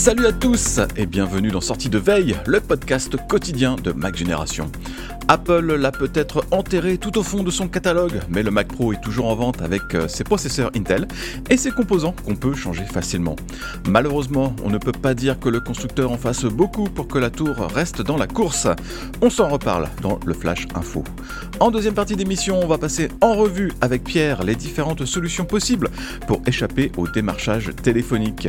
Salut à tous et bienvenue dans Sortie de Veille, le podcast quotidien de Mac Génération. Apple l'a peut-être enterré tout au fond de son catalogue, mais le Mac Pro est toujours en vente avec euh, ses processeurs Intel et ses composants qu'on peut changer facilement. Malheureusement, on ne peut pas dire que le constructeur en fasse beaucoup pour que la tour reste dans la course. On s'en reparle dans le Flash Info. En deuxième partie d'émission, on va passer en revue avec Pierre les différentes solutions possibles pour échapper au démarchage téléphonique.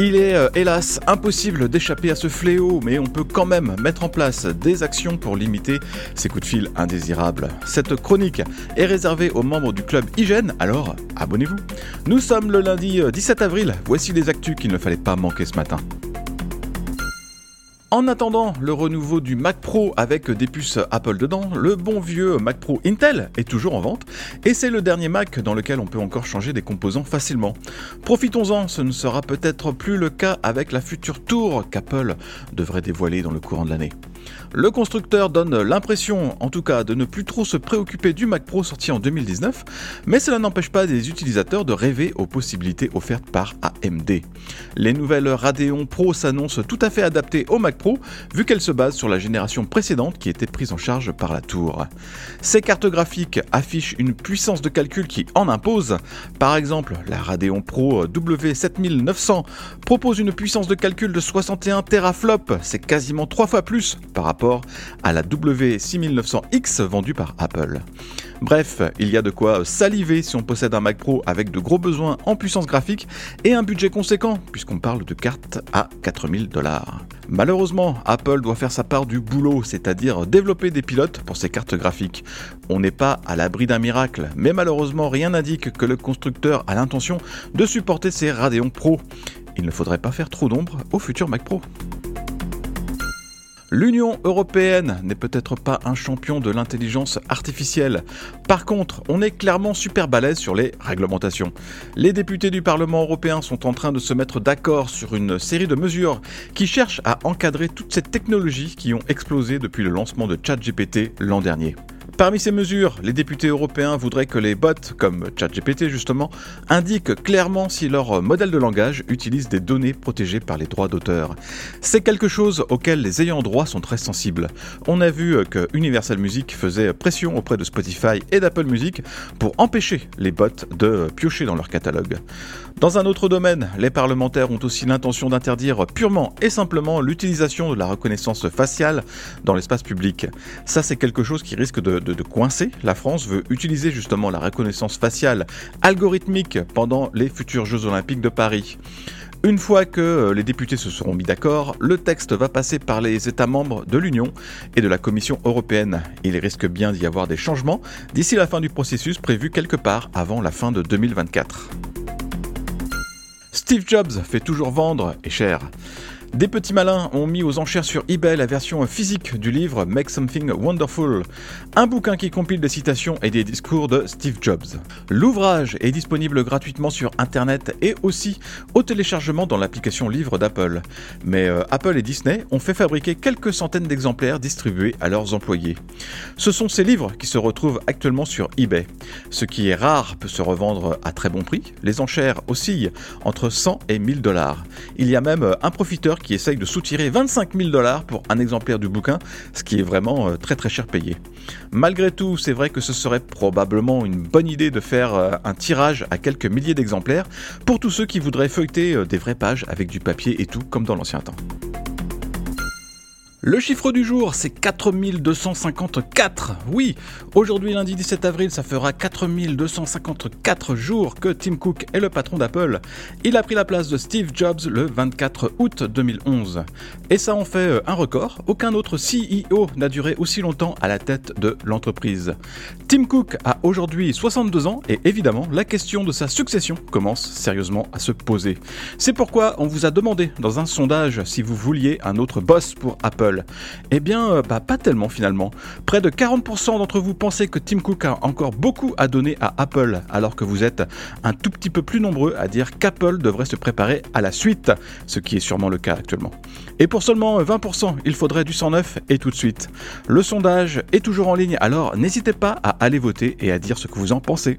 Il est euh, hélas impossible d'échapper à ce fléau, mais on peut quand même mettre en place des actions pour limiter ces coups de fil indésirables. Cette chronique est réservée aux membres du club Hygiène, alors abonnez-vous. Nous sommes le lundi 17 avril, voici les actus qu'il ne fallait pas manquer ce matin. En attendant le renouveau du Mac Pro avec des puces Apple dedans, le bon vieux Mac Pro Intel est toujours en vente et c'est le dernier Mac dans lequel on peut encore changer des composants facilement. Profitons-en, ce ne sera peut-être plus le cas avec la future tour qu'Apple devrait dévoiler dans le courant de l'année. Le constructeur donne l'impression, en tout cas, de ne plus trop se préoccuper du Mac Pro sorti en 2019, mais cela n'empêche pas des utilisateurs de rêver aux possibilités offertes par AMD. Les nouvelles Radeon Pro s'annoncent tout à fait adaptées au Mac Pro, vu qu'elles se basent sur la génération précédente qui était prise en charge par la tour. Ces cartes graphiques affichent une puissance de calcul qui en impose. Par exemple, la Radeon Pro W7900 propose une puissance de calcul de 61 teraflops, c'est quasiment trois fois plus par rapport à la W6900X vendue par Apple. Bref, il y a de quoi saliver si on possède un Mac Pro avec de gros besoins en puissance graphique et un budget conséquent, puisqu'on parle de cartes à 4000 dollars. Malheureusement, Apple doit faire sa part du boulot, c'est-à-dire développer des pilotes pour ses cartes graphiques. On n'est pas à l'abri d'un miracle, mais malheureusement rien n'indique que le constructeur a l'intention de supporter ses Radeon Pro. Il ne faudrait pas faire trop d'ombre au futur Mac Pro. L'Union européenne n'est peut-être pas un champion de l'intelligence artificielle. Par contre, on est clairement super balèze sur les réglementations. Les députés du Parlement européen sont en train de se mettre d'accord sur une série de mesures qui cherchent à encadrer toutes ces technologies qui ont explosé depuis le lancement de ChatGPT l'an dernier. Parmi ces mesures, les députés européens voudraient que les bots, comme ChatGPT justement, indiquent clairement si leur modèle de langage utilise des données protégées par les droits d'auteur. C'est quelque chose auquel les ayants droit sont très sensibles. On a vu que Universal Music faisait pression auprès de Spotify et d'Apple Music pour empêcher les bots de piocher dans leur catalogue. Dans un autre domaine, les parlementaires ont aussi l'intention d'interdire purement et simplement l'utilisation de la reconnaissance faciale dans l'espace public. Ça, c'est quelque chose qui risque de, de, coincer. La France veut utiliser justement la reconnaissance faciale algorithmique pendant les futurs Jeux Olympiques de Paris. Une fois que les députés se seront mis d'accord, le texte va passer par les États membres de l'Union et de la Commission européenne. Il risque bien d'y avoir des changements d'ici la fin du processus prévu quelque part avant la fin de 2024. Steve Jobs fait toujours vendre et cher. Des petits malins ont mis aux enchères sur eBay la version physique du livre Make Something Wonderful, un bouquin qui compile des citations et des discours de Steve Jobs. L'ouvrage est disponible gratuitement sur Internet et aussi au téléchargement dans l'application livre d'Apple. Mais euh, Apple et Disney ont fait fabriquer quelques centaines d'exemplaires distribués à leurs employés. Ce sont ces livres qui se retrouvent actuellement sur eBay. Ce qui est rare peut se revendre à très bon prix. Les enchères oscillent entre 100 et 1000 dollars. Il y a même euh, un profiteur qui essaye de soutirer 25 000 dollars pour un exemplaire du bouquin, ce qui est vraiment euh, très très cher payé. Malgré tout, c'est vrai que ce serait probablement une bonne idée de faire euh, un tirage à quelques milliers d'exemplaires pour tous ceux qui voudraient feuilleter des vraies pages avec du papier et tout comme dans l'ancien temps. Le chiffre du jour, c'est 4254. Oui, aujourd'hui lundi 17 avril, ça fera 4254 jours que Tim Cook est le patron d'Apple. Il a pris la place de Steve Jobs le 24 août 2011. Et ça en fait euh, un record. Aucun autre CEO n'a duré aussi longtemps à la tête de l'entreprise. Tim Cook a aujourd'hui 62 ans et évidemment, la question de sa succession commence sérieusement à se poser. C'est pourquoi on vous a demandé dans un sondage si vous vouliez un autre boss pour Apple. Eh bien, euh, bah, pas tellement finalement. Près de 40% d'entre vous pensez que Tim Cook a encore beaucoup à donner à Apple, alors que vous êtes un tout petit peu plus nombreux à dire qu'Apple devrait se préparer à la suite, ce qui est sûrement le cas actuellement. Et pour seulement 20%, il faudrait du 109 et tout de suite. Le sondage est toujours en ligne, alors n'hésitez pas à aller voter et à dire ce que vous en pensez.